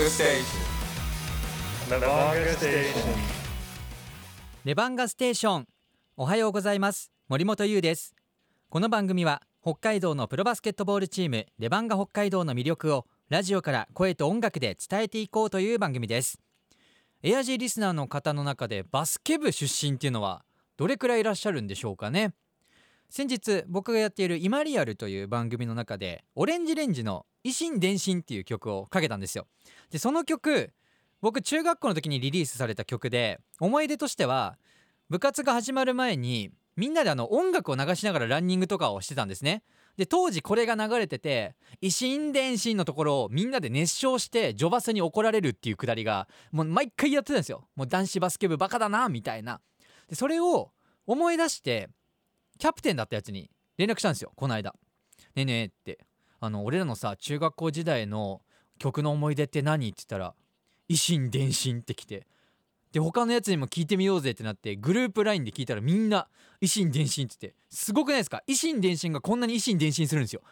Levanga Station. Levanga Station. レバンガステーション。おはようございます。森本優です。この番組は北海道のプロバスケットボールチームレバンガ北海道の魅力をラジオから声と音楽で伝えていこうという番組です。エアジーリスナーの方の中でバスケ部出身っていうのはどれくらいいらっしゃるんでしょうかね？先日僕がやっている「イマリアル」という番組の中でオレンジレンジの「維新伝心」っていう曲をかけたんですよ。でその曲僕中学校の時にリリースされた曲で思い出としては部活が始まる前にみんなであの音楽を流しながらランニングとかをしてたんですね。で当時これが流れてて「維新伝心」のところをみんなで熱唱してジョバスに怒られるっていうくだりがもう毎回やってたんですよ。もう男子バスケ部バカだなみたいな。でそれを思い出してキャプテンだったやつに連絡したんですよこの間「ねえねえ」って。あの俺らのさ中学校時代の曲の思い出って何？って言ったら「維新伝心」って来て。で他のやつにも聞いてみようぜってなってグループ LINE で聞いたらみんな「維新伝心」って言って。すごくないですか？維新伝心がこんなに維新伝心するんですよ。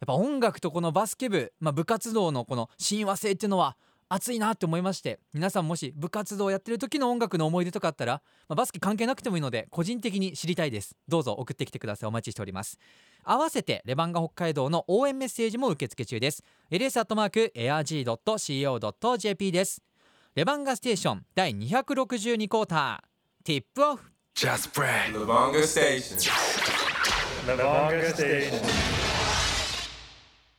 やっぱ音楽とこのバスケ部、まあ、部活動のこの親和性っていうのは熱いなって思いまして皆さんもし部活動やってる時の音楽の思い出とかあったら、まあ、バスケ関係なくてもいいので個人的に知りたいですどうぞ送ってきてくださいお待ちしております合わせてレバンガ北海道の応援メッセージも受付中です ls.airg.co.jp ですレバンガステーション第262クォーターティップオフ Just pray. Levanga Station. Levanga Station. レバンガステーション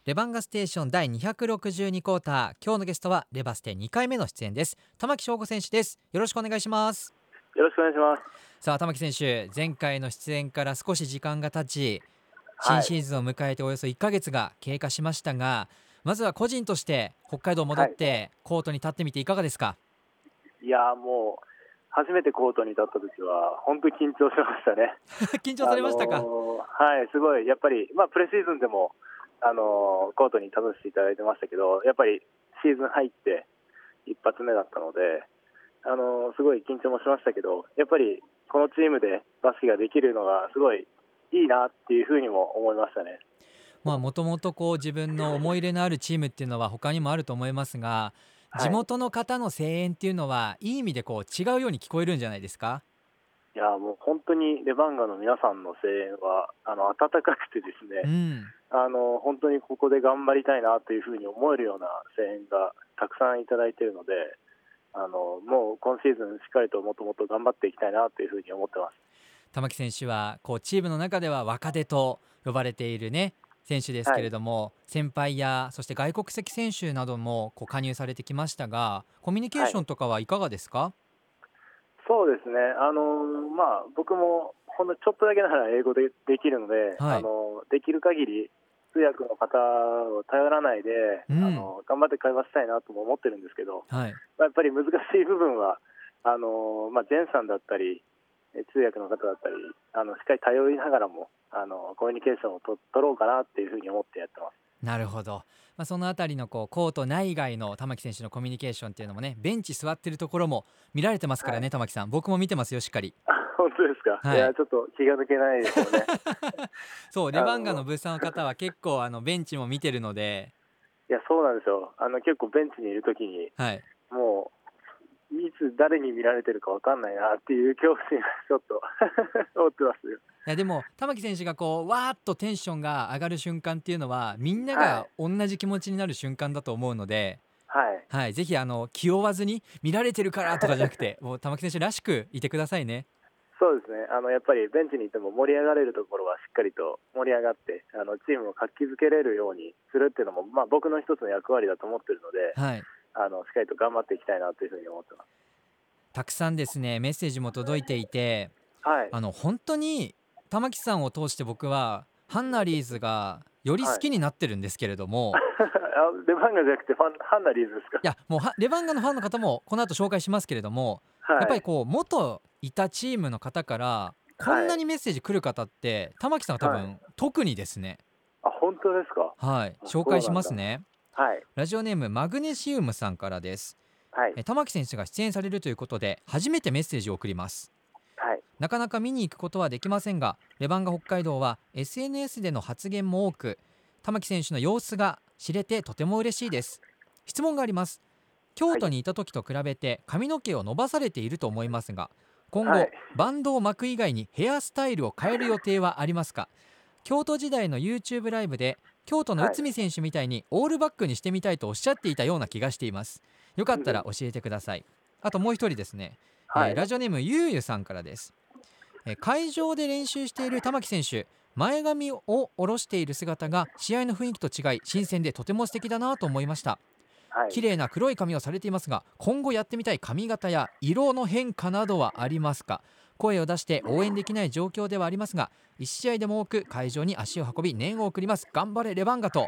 第262クォーター。今日のゲストはレバステ2回目の出演です。玉木翔吾選手です。よろしくお願いします。よろしくお願いします。さあ玉木選手前回の出演から少し時間が経ち新はい。シーズンを迎えておよそ1ヶ月が経過しましたが、まずは個人として北海道戻ってコートに立ってみていかがですか、いやーもう初めてコートに立った時は本当に緊張しましたね。緊張されましたか、あのーはい、すごい。やっぱりまあプレシーズンでもあのーコートに立たせていただいてましたけど、やっぱりシーズン入って一発目だったので、あのーすごい緊張もしましたけど、やっぱりこのチームでバスケができるのがすごいいいなっていうふうにも思いましたね。まあもともとこう自分の思い入れのあるチームっていうのは他にもあると思いますがはい地元の方の声援っていうのはいい意味でこう違うように聞こえるんじゃないですか？いやーもう本当にレバンガの皆さんの声援はあの温かくてですね。うんあの本当にここで頑張りたいなというふうに思えるような声援がたくさんいただいているのであのもう今シーズンしっかりともっともっと頑張っていきたいなというふうに思ってます。玉木選手はこうチームの中では若手と呼ばれているね選手ですけれども、先輩やそして外国籍選手などもこう加入されてきましたがコミュニケーションとかはいかがですか、そうですね。あの、まあ、僕もほんのちょっとだけなら英語でできるので、はい。あのできる限り通訳の方を頼らないで、うん。あの頑張って会話したいなとも思ってるんですけど、はい。まあやっぱり難しい部分はあの、まあ、ジェンさんだったりえ通訳の方だったりあのしっかり頼りながらもあのコミュニケーションをと取ろうかなっていうふうに思ってやってます。なるほど、まあ、そのあたりのこうコート内外の玉木選手のコミュニケーションっていうのもねベンチ座ってるところも見られてますからね、玉木さん。僕も見てますよしっかり当ですか、はい。い、やちょっと気が抜けないですよね。そうレバンガのブースターの方は結構あのベンチも見てるので。いやそうなんですよ。あの結構ベンチにいるときにはい。もういつ誰に見られてるかわかんないなっていう恐怖心がちょっと 思ってますよ。いやでも玉木選手がこうわーっとテンションが上がる瞬間っていうのはみんながは同じ気持ちになる瞬間だと思うので、はい。はい、ぜひあの気負わずに見られてるからとかじゃなくてもう玉木選手らしくいてくださいね。そうですね。あのやっぱりベンチにいても盛り上がれるところはしっかりと盛り上がってあのチームを活気づけれるようにするっていうのも、まあ、僕の一つの役割だと思ってるのではい、あのしっかりと頑張っていきたいなというふうに思ってます。たくさんですね。メッセージも届いていてはい、あの本当に玉木さんを通して僕はハンナリーズがより好きになってるんですけれども、あレバンガじゃなくてファンハンナリーズですか？い、やもうはレバンガのファンの方もこの後紹介しますけれども、はい、やっぱりこう元いたチームの方からこんなにメッセージ来る方って玉木さんは多分、は特にですね。あ本当ですか？はい。あ紹介しますね。はい。ラジオネームマグネシウムさんからです。はい。え玉木選手が出演されるということで初めてメッセージを送ります。はい。なかなか見に行くことはできませんがレバンガ北海道は SNS での発言も多く玉木選手の様子が知れてとても嬉しいです。質問があります京都にいた時と比べて髪の毛を伸ばされていると思いますが今後、はい。バンドを巻く以外にヘアスタイルを変える予定はありますか？京都時代の YouTube ライブで京都の内海選手みたいにオールバックにしてみたいとおっしゃっていたような気がしています。よかったら教えてください。あともう一人ですね、はい。えーラジオネームゆうゆさんからです、えー会場で練習している玉木選手前髪を下ろしている姿が試合の雰囲気と違い新鮮でとても素敵だなと思いましたはい綺麗な黒い髪をされていますが今後やってみたい髪型や色の変化などはありますか？声を出して応援できない状況ではありますが1試合でも多く会場に足を運び念を送ります頑張れレバンガと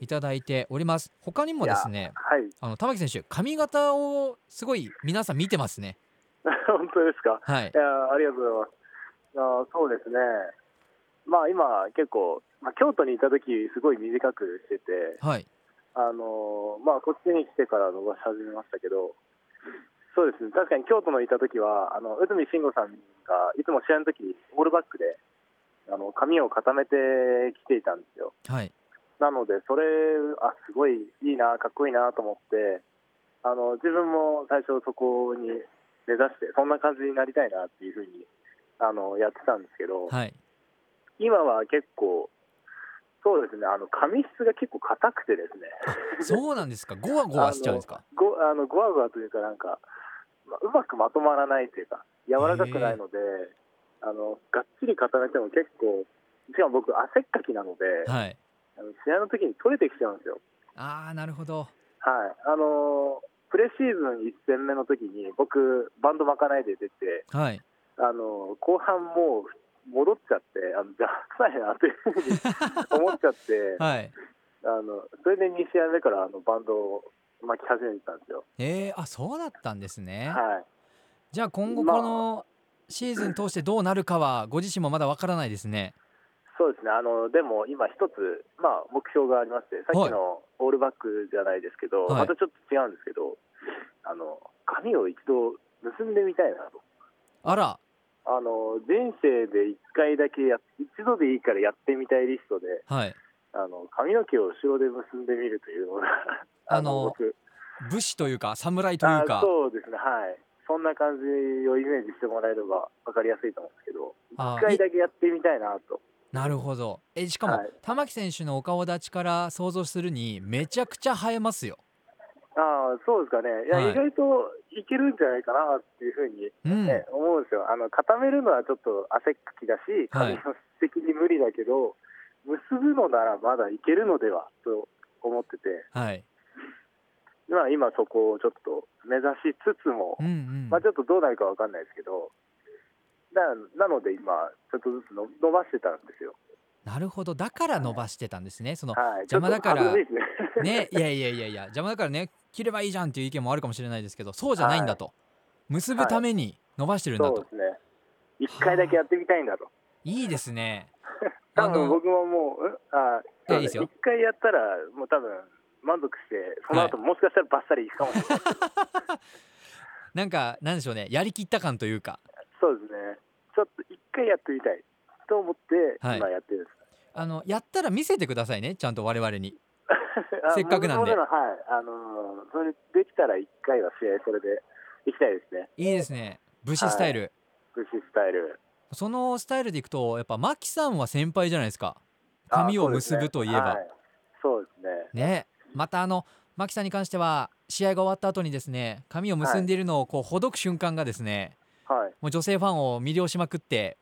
いただいております他にもですねはい。あの玉木選手髪型をすごい皆さん見てますね 本当ですか？はいいやありがとうございます。あーそうですね。まあ今結構、まあ、京都にいた時すごい短くしてて、はいあのーまあこっちに来てから伸ばし始めましたけど、そうですね。確かに京都のいた時はあの内海慎吾さんがいつも試合の時オールバックであの髪を固めてきていたんですよ。はいなのでそれあすごいいいなかっこいいなと思ってあの自分も最初そこに目指してそんな感じになりたいなっていうふうにあのやってたんですけど、はい今は結構そうですね。あの髪質が結構硬くてですね。そうなんですか。ゴワゴワしちゃうんですか？ごあのゴワゴワというかなんか、まあうまくまとまらないというか柔らかくないのであのがっちり固めても結構しかも僕汗っかきなので、はい。あの試合の時に取れてきちゃうんですよ。ああなるほど。はい、あのープレシーズン1戦目の時に僕、バンド巻かないで出て、はい。あのー後半もう戻っちゃって、あのじゃあ、臭いなというふうに 思っちゃって、はい。あのそれで2試合目からあのバンドを巻き始めてたんですよ。えー、あそうだったんですね。はい。じゃあ今後まあこのシーズン通してどうなるかはご自身もまだわからないですね。そうですね。あのでも今、一つ、まあ、目標がありまして、さっきのオールバックじゃないですけど、はい。またちょっと違うんですけど、あの髪を一度結んでみたいなと。あらあの人生で1回だけや一度でいいからやってみたいリストではい。あの髪の毛を後ろで結んでみるというのがあの僕。武士というか侍というあかそうですねはい。そんな感じをイメージしてもらえれば分かりやすいと思うんですけどあ1回だけやってみたいなと。なるほど。えしかも、はい。玉木選手のお顔立ちから想像するにめちゃくちゃ映えますよああそうですかね。いや、はい。意外といけるんじゃないかなっていうふうに、うん、ね思うんですよ。あの固めるのはちょっと汗っかきだしはい。髪の質的に無理だけど、結ぶのならまだいけるのではと思ってて。はい。まあ、今そこをちょっと目指しつつも、うんうん、まあ、ちょっとどうなるかわかんないですけどだなので今ちょっとずつの伸ばしてたんですよ、なるほど。だから伸ばしてたんですね。そのはい、邪魔だから。ね。ね。いやいやいやいや。邪魔だからね切ればいいじゃんっていう意見もあるかもしれないですけどそうじゃないんだと、結ぶために伸ばしてるんだと、そうですね。一回だけやってみたいんだと。いいですね。多あの分僕ももう、うんあいやいいですよ。一回やったらもう多分満足してその後もしかしたらバッサリいくかもしれない、なんかなんでしょうね。やりきった感というか。そうですね。ちょっと一回やってみたいと思ってはい。今やってるんです、あのやったら見せてくださいね。ちゃんと我々に。あせっかくなんで。はい、あのーそれできたら1回は試合それで行きたいですね、いいですね。武士スタイル、武士スタイル。そのスタイルでいくとやっぱマキさんは先輩じゃないですか。髪を結ぶといえば、あそうですね,、はい、ね。またあのマキさんに関しては試合が終わった後にですね髪を結んでいるのをこうほどく瞬間がですね、そうですね。もう女性ファンを魅了しまくって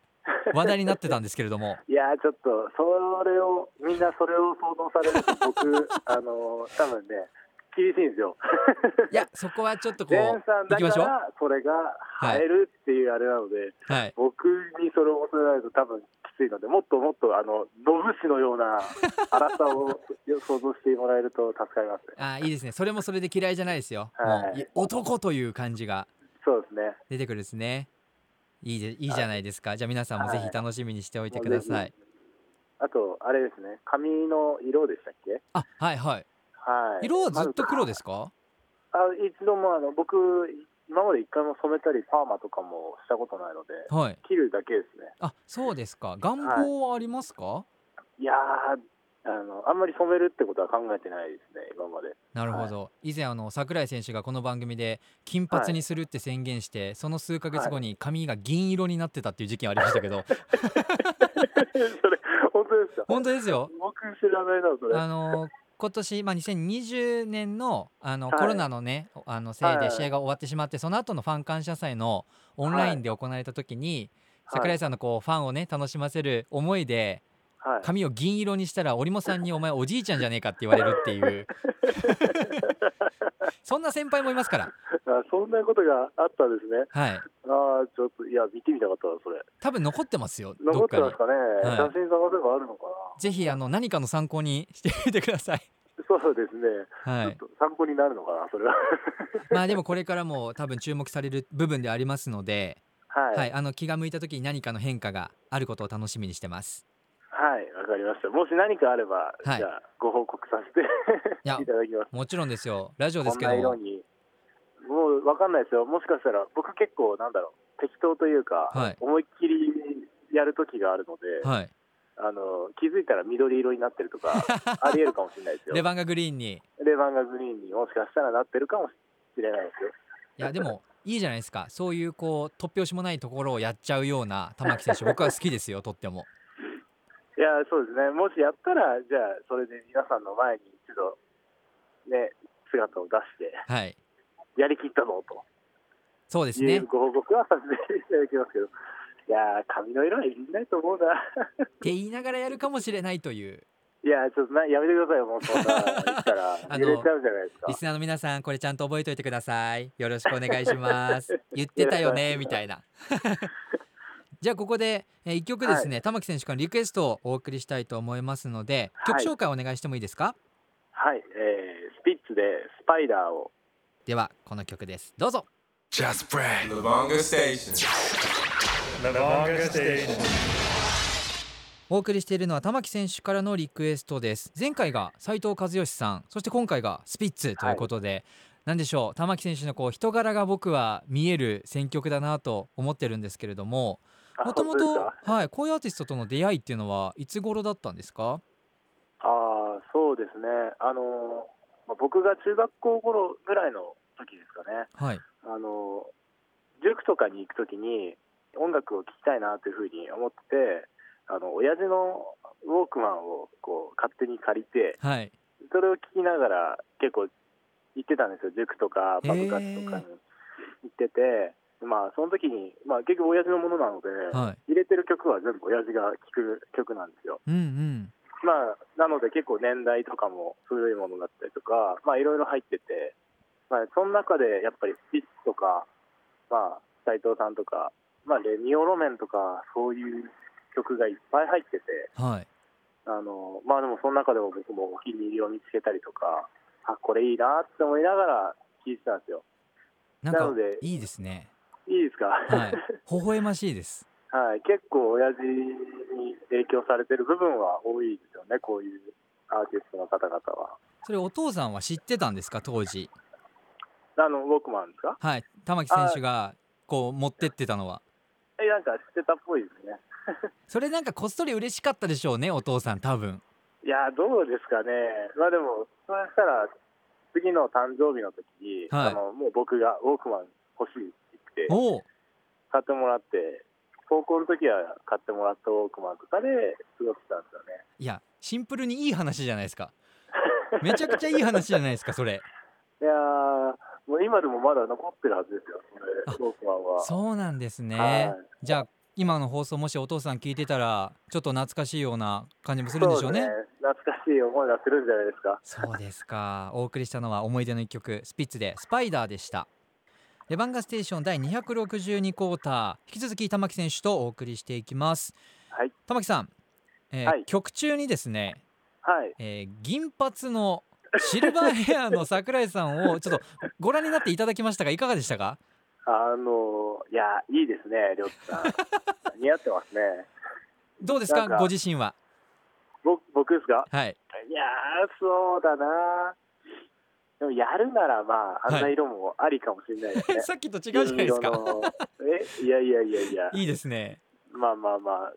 話題になってたんですけれどもはい。いやー、ちょっと、それを、みんなそれを想像されると、僕、あのー多分ね、厳しいんですよ。いやそこはちょっとこ前さんだかういきましょうら、それが映えるっていうあれなので、はい僕にそれを求められると多分きついので、もっともっと、あの、野武士のような荒さを想像してもらえると助かりますね。あいいですねそれもそれで嫌いじゃないですよ、はい男という感じがそうですね。出てくるですねいいでいいじゃないですか。じゃあ皆さんもぜひ楽しみにしておいてください、あと、あれですね、髪の色でしたっけ？あはいはい。はい。色はずっと黒ですか？あ一度もあの僕、今まで一回も染めたりパーマとかもしたことないので、はい。切るだけですね。あそうですか。願望はありますか、いやー、あのあんまり染めるってことは考えてないですね、今まで。なるほど、以前あの櫻井選手がこの番組で金髪にするって宣言して、その数ヶ月後に髪が銀色になってたっていう時期ありましたけど、それ、本当ですか？本当ですよ。僕知らないな、それ。あの今年、まあ、2020年のあの、はい。コロナのねあのせいはい。で試合が終わってしまって、その後のファン感謝祭のオンラインで行われた時に、はい櫻井さんのこうファンをね楽しませる思いではい、髪を銀色にしたら織茂さんに「お前おじいちゃんじゃねえか」って言われるっていう そんな先輩もいますからあそんなことがあったんですね。はいああ、ちょっと、いや、見てみたかったな、それ。多分残ってますよ残どってますかね、はい写真探せばあるのかぜひあの何かの参考にしてみてくださいな。そうですね。はい参考になるのかな、それは。まあでもこれからも多分注目される部分でありますので、はい。はい、あの気が向いた時に何かの変化があることを楽しみにしてますはい、わかりました。もし何かあれば、はいじゃあ、ご報告させてや いただきます。もちろんですよラジオですこんなけども色に。もうわかんないですよ。もしかしたら、僕結構、なんだろう、適当というか、はい思いっきりやる時があるので、はいあの気づいたら緑色になってるとか、ありえるかもしれないですよ。レバンガグリーンにレバンガグリーンにもしかしたらなってるかもしれないですよ。いやでもいいじゃないですかそういうこう突拍子もないところをやっちゃうような玉木選手僕は好きですよとってもいや、そうですね。もしやったら、じゃあ、それで皆さんの前に一度、ね、姿を出して、はい。やりきったぞと。そうですね。ご報告はさせていただきますけど、いやー、髪の色はいじんないと思うな。って言いながらやるかもしれないという。いやー、ちょっとなやめてくださいよ、もうそんな言ったら、あの揺れちゃうじゃないですか。リ。スナーの皆さんこれちゃんと覚えておいてください。よろしくお願いします。言ってたよねみたいなじゃあここで、え1曲ですね、玉木選手からリクエストをお送りしたいと思いますので曲はい。紹介お願いしてもいいですか、はい、えー、スピッツでスパイダーを。ではこの曲です。どうぞ。Just Brad. Lavonga Station. Lavonga Station. お送りしているのは玉木選手からのリクエストです。前回が斉藤和義さんそして今回がスピッツということで、なんでしょう？玉木選手のこう人柄が僕は見える選曲だなと思ってるんですけれどもあもともとはいこういうアーティストとの出会いっていうのはいつ頃だったんですか？ああ、そうですね。あのーまあ、僕が中学校頃ぐらいの時ですかね。はい。あの塾とかに行くときに音楽を聴きたいなというふうに思っててあの親父のウォークマンをこう勝手に借りてはい。それを聴きながら結構行ってたんですよ。塾とかパブ活とかに行ってて、まあその時に、まあ、結局親父のものなので、はい入れてる曲は全部親父が聴く曲なんですよ。うんうんまあ、なので結構年代とかも古いものだったりとか、まあいろいろ入ってて、まあその中でやっぱりスピッツとか、まあ斉藤さんとか、まあレミオロメンとか、そういう曲がいっぱい入ってて、はいあの、まあでもその中でも僕もお気に入りを見つけたりとか、あ、これいいなって思いながら聴いてたんですよ。なのでいいですねいいですか？はい。微笑ましいです。はい、結構親父に影響されてる部分は多いですよね、こういうアーティストの方々は。それお父さんは知ってたんですか？当時。あの、ウォークマンですか？はい。玉木選手がこう持ってってたのは。え、なんか知ってたっぽいですね。それなんかこっそり嬉しかったでしょうねお父さん多分。いや、どうですかね。まあでも、そうしたら、次の誕生日の時に、はい。あの、もう僕がウォークマン欲しいって買ってもらって、高校の時は買ってもらったウォークマンとかで過ごしてたんですよね。いやシンプルにいい話じゃないですか。めちゃくちゃいい話じゃないですかそれ。いやー、もう今でもまだ残ってるはずですよ、そウォークマンは。そうなんですね、はい。じゃあ今の放送もしお父さん聞いてたらちょっと懐かしいような感じもするんでしょうね。そうです懐かしい思いがするんじゃないですか。そうですか。お送りしたのは思い出の一曲スピッツでスパイダーでしたレバンガステーション第262クォーター。引き続き玉木選手とお送りしていきます。はい。玉木さん、えーはい。曲中にですね、はい。えー銀髪のシルバーヘアの桜井さんを ちょっとご覧になっていただきましたがいかがでしたか？あの、いや、いいですね、りょうさん。似合ってますね。どうですか？かご自身は。僕僕ですか？はい。いやー、そうだなでもやるならまあ、あんな色もありかもしれないですね。さっきと違うじゃないですか。え、いやいやいやいや、いいですね。まあまあまあ、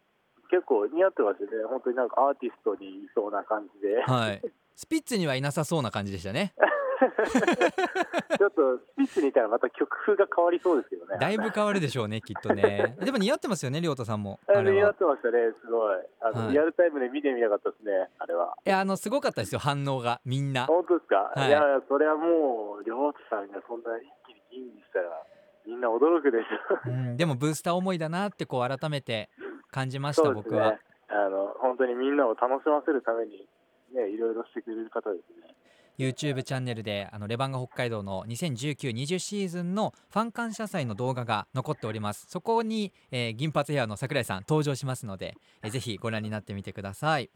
結構似合ってますよね、本当になんかアーティストにいそうな感じで、はい。スピッツにはいなさそうな感じでしたね ちょっとスピッツにいたらまた曲風が変わりそうですけどね。だいぶ変わるでしょうねきっとね でも似合ってますよね亮太さんもあれ似合ってましたね、すごい。あの、はいリアルタイムで見てみたかったですね、あれは。いやあのすごかったですよ反応がみんな本当ですか、はいい、や、それはもう、りょうたさんがそんな一気に銀にしたら、みんな驚くでしょ。うん、でもブースター思いだなってこう改めて感じました、ね僕は。あの、本当にみんなを楽しませるために、ね、いろいろしてくれる方ですね。YouTube チャンネルであのレバンガ北海道の2019-20シーズンのファン感謝祭の動画が残っております。そこに、えー銀髪ヘアの桜井さん登場しますので、えーぜひご覧になってみてください。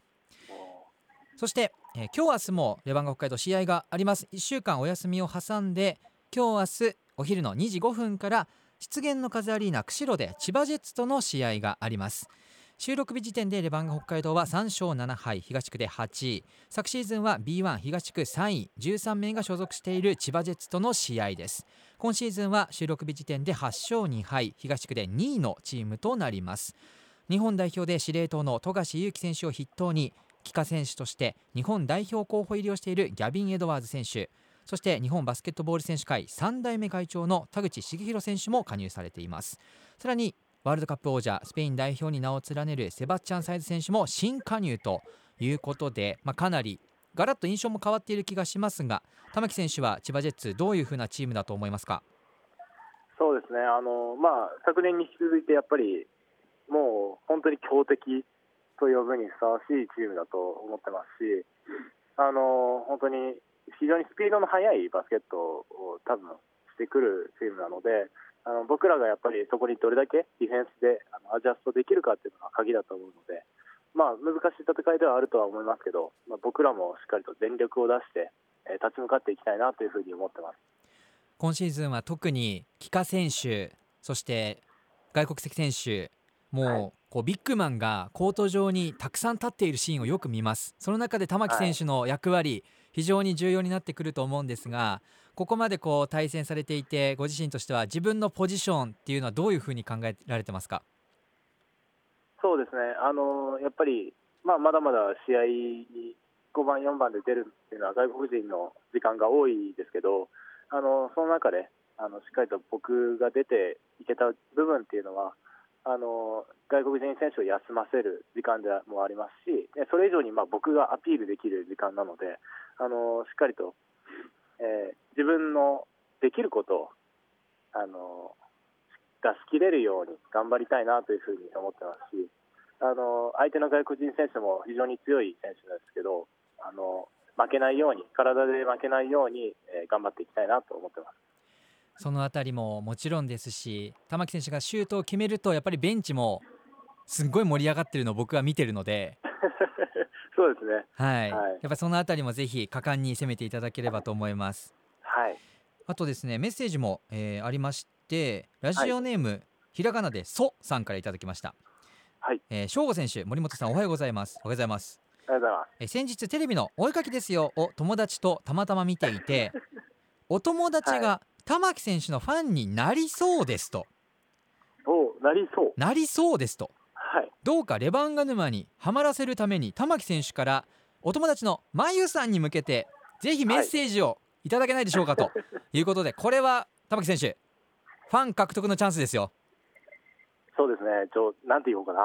そして、えー今日明日もレバンガ北海道試合があります。1週間お休みを挟んで今日明日お昼の2時5分から湿原の風アリーナ釧路で千葉ジェッツとの試合があります。収録日時点でレバンガ北海道は3勝7敗東区で8位。昨シーズンは B1 東区3位。13名が所属している千葉ジェッツとの試合です。今シーズンは収録日時点で8勝2敗東区で2位のチームとなります。日本代表で司令塔の富樫勇樹選手を筆頭に帰化選手として日本代表候補入りをしているギャビン・エドワーズ選手そして日本バスケットボール選手会3代目会長の田口茂弘選手も加入されています。さらにワールドカップ王者スペイン代表に名を連ねるセバスチャン・サイズ選手も新加入ということで、まあ、かなりガラッと印象も変わっている気がしますが玉木選手は千葉ジェッツどういうふうなチームだと思いますか？そうですね、あのまあ、昨年に引き続いて、やっぱりもう本当に強敵と呼ぶにふさわしいチームだと思ってますし、あの本当に非常にスピードの速いバスケットを多分してくるチームなので、あの僕らがやっぱりそこにどれだけディフェンスであのアジャストできるかっていうのが鍵だと思うので、まあ、難しい戦いではあるとは思いますけど、まあ、僕らもしっかりと全力を出して、えー立ち向かっていきたいなというふうに思ってます。今シーズンは特に帰化選手そして外国籍選手もうこうビッグマンがコート上にたくさん立っているシーンをよく見ますその中で玉木選手の役割、非常に重要になってくると思うんですがここまでこう対戦されていてご自身としては自分のポジションっていうのはどういうふうに考えられてますか？そうですね、あのやっぱり、まあ、まだまだ試合に5番、4番で出るっていうのは外国人の時間が多いですけど、あのその中であのしっかりと僕が出ていけた部分っていうのは、あの外国人選手を休ませる時間でもありますし、それ以上にま僕がアピールできる時間なので、あのしっかりと、えー自分のできることをあの出し切れるように頑張りたいなというふうに思ってますし、あの相手の外国人選手も非常に強い選手なんですけど、あの負けないように、体で負けないように、えー頑張っていきたいなと思ってます。そのあたりももちろんですし玉木選手がシュートを決めるとやっぱりベンチもすっごい盛り上がってるのを僕は見てるので、そうですね。はいはいやっぱそのあたりもぜひ果敢に攻めていただければと思います。はい。あとですねメッセージも、えーありましてラジオネーム、ひらがなで「そ」さんからいただきました。はい。えー、正吾選手森本さんおはようございますおはようございます。ありがとうございます。えー先日テレビの「お絵かきですよ」を友達とたまたま見ていて お友達が玉木選手のファンになりそうですとおなりそう。なりそうですとはい。どうかレバンガ沼にはまらせるために玉木選手からお友達のまゆさんに向けてぜひメッセージをいただけないでしょうかということでこれは玉木選手ファン獲得のチャンスですよそうですね。ちょ、なんて言おうかな。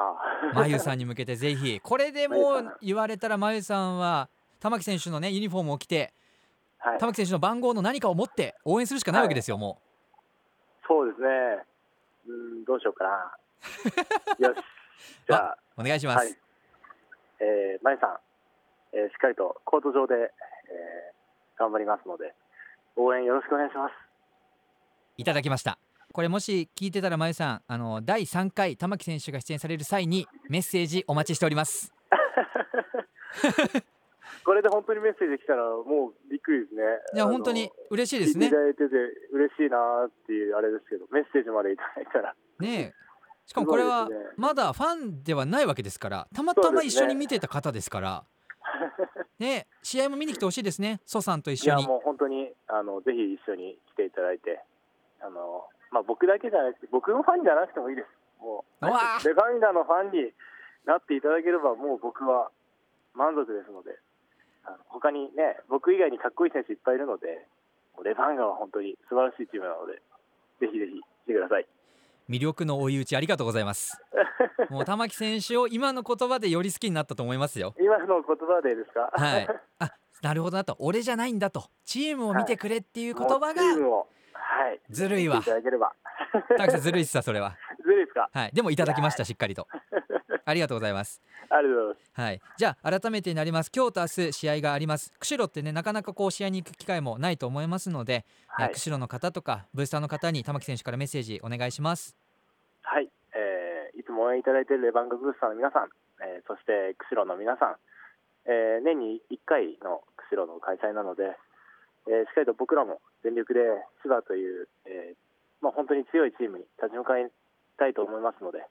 まゆさんに向けてぜひこれでもう言われたらまゆさんは玉木選手のねユニフォームを着てはい。玉木選手の番号の何かを持って応援するしかないわけですよもそうですね。うん、どうしようかな。よし。じゃあ、うお願いします、はい。えー、まゆさん、えーしっかりとコート上で、えー頑張りますので、応援よろしくお願いします。いただきましたこれもし聞いてたらまゆさんあの第3回玉木選手が出演される際にメッセージお待ちしております これで本当にメッセージ来たら、もうびっくりですね。いや本当に嬉しいですね。聞いただいてて嬉しいなーっていうあれですけど、メッセージまでいただいたら、ねえ。しかもこれはまだファンではないわけですからたまたま一緒に見てた方ですから。ね。え試合も見に来てほしいですね。蘇さんと一いや緒にもう本当にあのぜひ一緒に来ていただいて、あのまあ、僕だけじゃなくて、僕のファンじゃなくてもいいです。もうレバンガのファンになっていただければもう僕は満足ですのであの他にね僕以外にかっこいい選手いっぱいいるのでレバンガは本当に素晴らしいチームなのでぜひぜひ来てください。魅力の追い打ちありがとうございます。もう玉木選手を今の言葉でより好きになったと思いますよ。今の言葉でですか？はい。あなるほどなと。俺じゃないんだと。チームを見てくれっていう言葉がはい。ずるいわ。いただければ。玉木さんずるいっすわそれは。ずるいですか？はい。でもいただきましたしっかりとありがとうございます。ありがとうございます。はい、じゃあ改めてになります。今日と明日試合があります。釧路ってねなかなかこう試合に行く機会もないと思いますので、えーはい釧路の方とかブースターの方に玉木選手からメッセージお願いします。はい、えーいつも応援いただいているレバンガブースターの皆さん、えーそして釧路の皆さん、えー年に1回の釧路の開催なので、えーしっかりと僕らも全力で千葉という、えーまあ、本当に強いチームに立ち向かいたいと思いますので、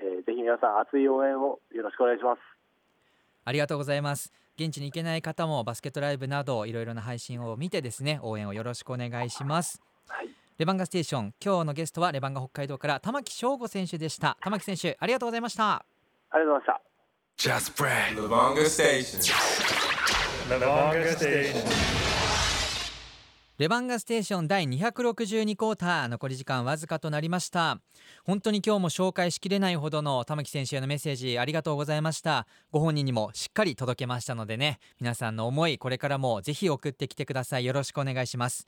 えーぜひ皆さん熱い応援をよろしくお願いします。ありがとうございます現地に行けない方もバスケットライブなどいろいろな配信を見てですね応援をよろしくお願いしますはい、レバンガステーション今日のゲストはレバンガ北海道から玉木翔吾選手でした玉木選手ありがとうございましたありがとうございました。Just brag. Lavonga Station. Lavonga Station. レバンガステーションレバンガステーション第262クォーター残り時間わずかとなりました。本当に今日も紹介しきれないほどの玉木選手へのメッセージありがとうございました。ご本人にもしっかり届けましたのでね。皆さんの思いこれからもぜひ送ってきてください。よろしくお願いします。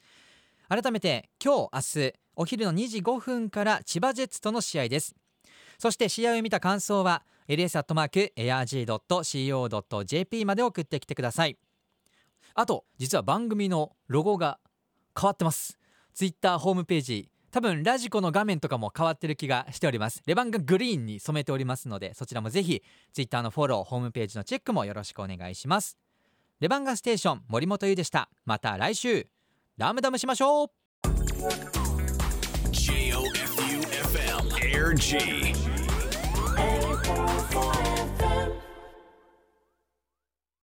改めて今日明日お昼の2時5分から千葉ジェッツとの試合です。そして試合を見た感想は ls.airg.co.jp まで送ってきてください。あと実は番組のロゴが変わってます。ツイッターホームページ多分ラジコの画面とかも変わってる気がしております。レバンガグリーンに染めておりますのでそちらもぜひツイッターのフォローホームページのチェックもよろしくお願いします。レバンガステーション森本優でした。また来週。ダムダムしましょう。J O